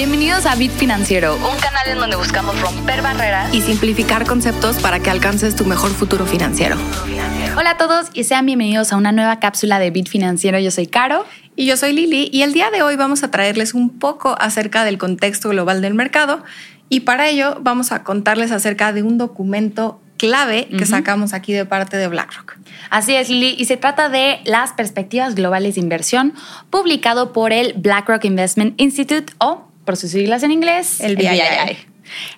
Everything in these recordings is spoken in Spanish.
Bienvenidos a Bit Financiero, un canal en donde buscamos romper barreras y simplificar conceptos para que alcances tu mejor futuro financiero. Hola a todos y sean bienvenidos a una nueva cápsula de Bit Financiero. Yo soy Caro. Y yo soy Lili y el día de hoy vamos a traerles un poco acerca del contexto global del mercado y para ello vamos a contarles acerca de un documento clave que sacamos aquí de parte de BlackRock. Así es, Lili, y se trata de las perspectivas globales de inversión, publicado por el BlackRock Investment Institute o, por sus siglas en inglés, el BII.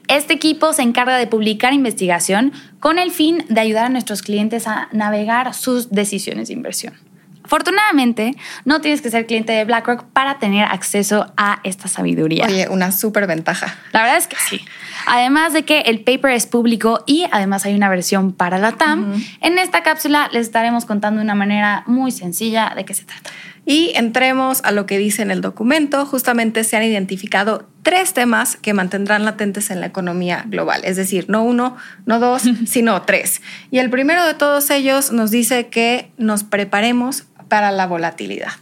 Este equipo se encarga de publicar investigación con el fin de ayudar a nuestros clientes a navegar sus decisiones de inversión. Afortunadamente, no tienes que ser cliente de BlackRock para tener acceso a esta sabiduría. Oye, una súper ventaja. La verdad es que sí. Además de que el paper es público y además hay una versión para la TAM, en esta cápsula les estaremos contando de una manera muy sencilla de qué se trata. Y entremos a lo que dice en el documento. Justamente se han identificado tres temas que mantendrán latentes en la economía global. Es decir, no uno, no dos, sino tres. Y el primero de todos ellos nos dice que nos preparemos para la volatilidad.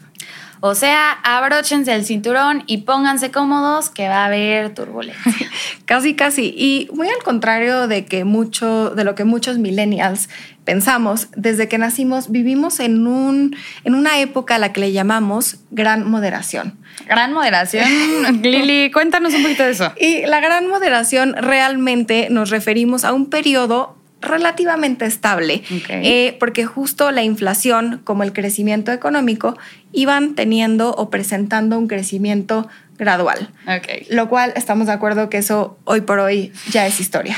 O sea, abróchense el cinturón y pónganse cómodos que va a haber turbulencia. casi, casi. Y muy al contrario de que mucho, de lo que muchos millennials pensamos, desde que nacimos vivimos en, un, en una época a la que le llamamos gran moderación. Gran moderación. Lili, cuéntanos un poquito de eso. Y la gran moderación realmente nos referimos a un periodo relativamente estable, eh, porque justo la inflación como el crecimiento económico iban teniendo o presentando un crecimiento gradual. Lo cual estamos de acuerdo que eso hoy por hoy ya es historia.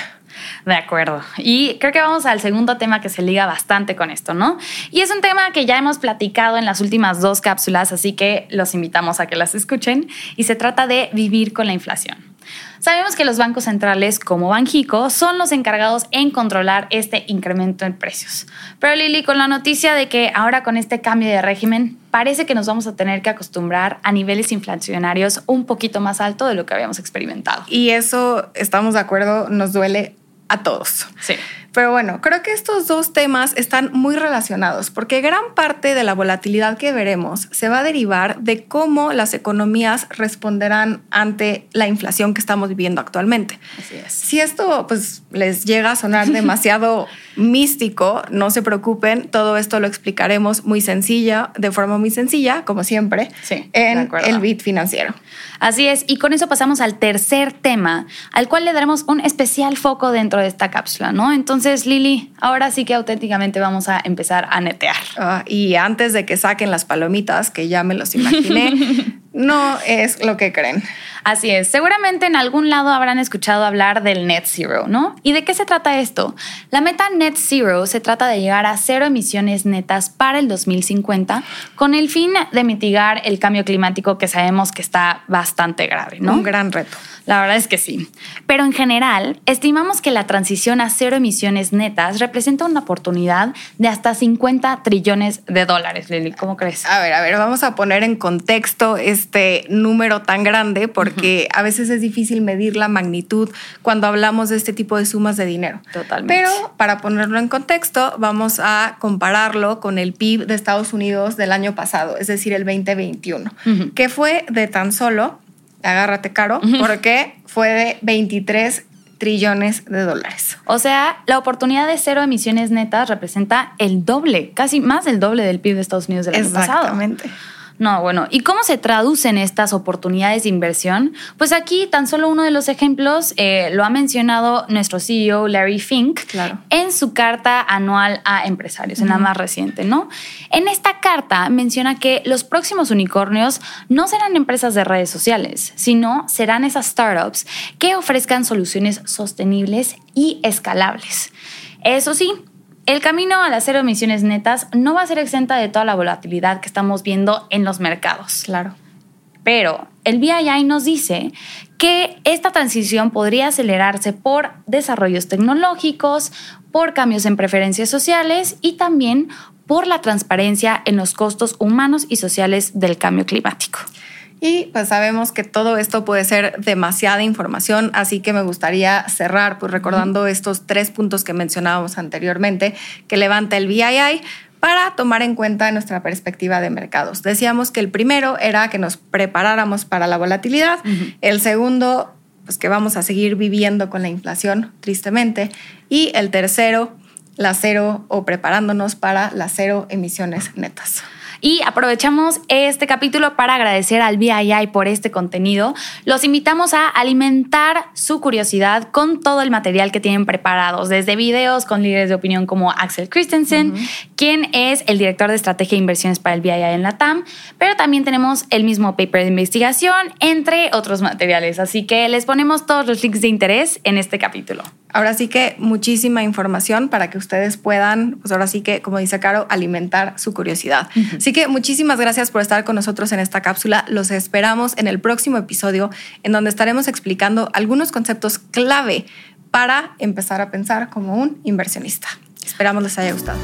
De acuerdo. Y creo que vamos al segundo tema que se liga bastante con esto, ¿no? Y es un tema que ya hemos platicado en las últimas dos cápsulas, así que los invitamos a que las escuchen. Y se trata de vivir con la inflación. Sabemos que los bancos centrales, como Banjico, son los encargados en controlar este incremento en precios. Pero Lili, con la noticia de que ahora con este cambio de régimen, parece que nos vamos a tener que acostumbrar a niveles inflacionarios un poquito más alto de lo que habíamos experimentado. Y eso, estamos de acuerdo, nos duele a todos. Sí. Pero bueno, creo que estos dos temas están muy relacionados porque gran parte de la volatilidad que veremos se va a derivar de cómo las economías responderán ante la inflación que estamos viviendo actualmente. Así es. Si esto pues les llega a sonar demasiado místico, no se preocupen, todo esto lo explicaremos muy sencilla, de forma muy sencilla, como siempre, en el bit financiero. Así es, y con eso pasamos al tercer tema, al cual le daremos un especial foco dentro de esta cápsula, ¿no? Entonces, Lili, ahora sí que auténticamente vamos a empezar a netear. Ah, y antes de que saquen las palomitas, que ya me los imaginé, no es lo que creen. Así es, seguramente en algún lado habrán escuchado hablar del net zero, ¿no? ¿Y de qué se trata esto? La meta net zero se trata de llegar a cero emisiones netas para el 2050 con el fin de mitigar el cambio climático que sabemos que está bastante grave, ¿no? Un gran reto. La verdad es que sí. Pero en general, estimamos que la transición a cero emisiones netas representa una oportunidad de hasta 50 trillones de dólares, Lili. ¿Cómo crees? A ver, a ver, vamos a poner en contexto este número tan grande porque a veces es difícil medir la magnitud cuando hablamos de este tipo de sumas de dinero. Totalmente. Pero para ponerlo en contexto, vamos a compararlo con el PIB de Estados Unidos del año pasado, es decir, el 2021, que fue de tan solo agárrate caro, porque fue de 23 trillones de dólares. O sea, la oportunidad de cero emisiones netas representa el doble, casi más del doble del PIB de Estados Unidos del año pasado. Exactamente. No, bueno, ¿y cómo se traducen estas oportunidades de inversión? Pues aquí tan solo uno de los ejemplos eh, lo ha mencionado nuestro CEO Larry Fink en su carta anual a empresarios, en la más reciente, ¿no? En esta carta menciona que los próximos unicornios no serán empresas de redes sociales, sino serán esas startups que ofrezcan soluciones sostenibles y escalables. Eso sí, el camino a las cero emisiones netas no va a ser exenta de toda la volatilidad que estamos viendo en los mercados. Claro. Pero el BII nos dice que esta transición podría acelerarse por desarrollos tecnológicos, por cambios en preferencias sociales y también por la transparencia en los costos humanos y sociales del cambio climático. Y pues sabemos que todo esto puede ser demasiada información, así que me gustaría cerrar pues recordando estos tres puntos que mencionábamos anteriormente que levanta el BII. para tomar en cuenta nuestra perspectiva de mercados. Decíamos que el primero era que nos preparáramos para la volatilidad, el segundo, pues que vamos a seguir viviendo con la inflación, tristemente, y el tercero, la cero o preparándonos para las cero emisiones netas. Y aprovechamos este capítulo para agradecer al BII por este contenido. Los invitamos a alimentar su curiosidad con todo el material que tienen preparados, desde videos con líderes de opinión como Axel Christensen, quien es el director de estrategia e inversiones para el BII en la TAM, pero también tenemos el mismo paper de investigación, entre otros materiales. Así que les ponemos todos los links de interés en este capítulo. Ahora sí que muchísima información para que ustedes puedan, pues ahora sí que, como dice Caro, alimentar su curiosidad. Que muchísimas gracias por estar con nosotros en esta cápsula. Los esperamos en el próximo episodio en donde estaremos explicando algunos conceptos clave para empezar a pensar como un inversionista. Esperamos les haya gustado.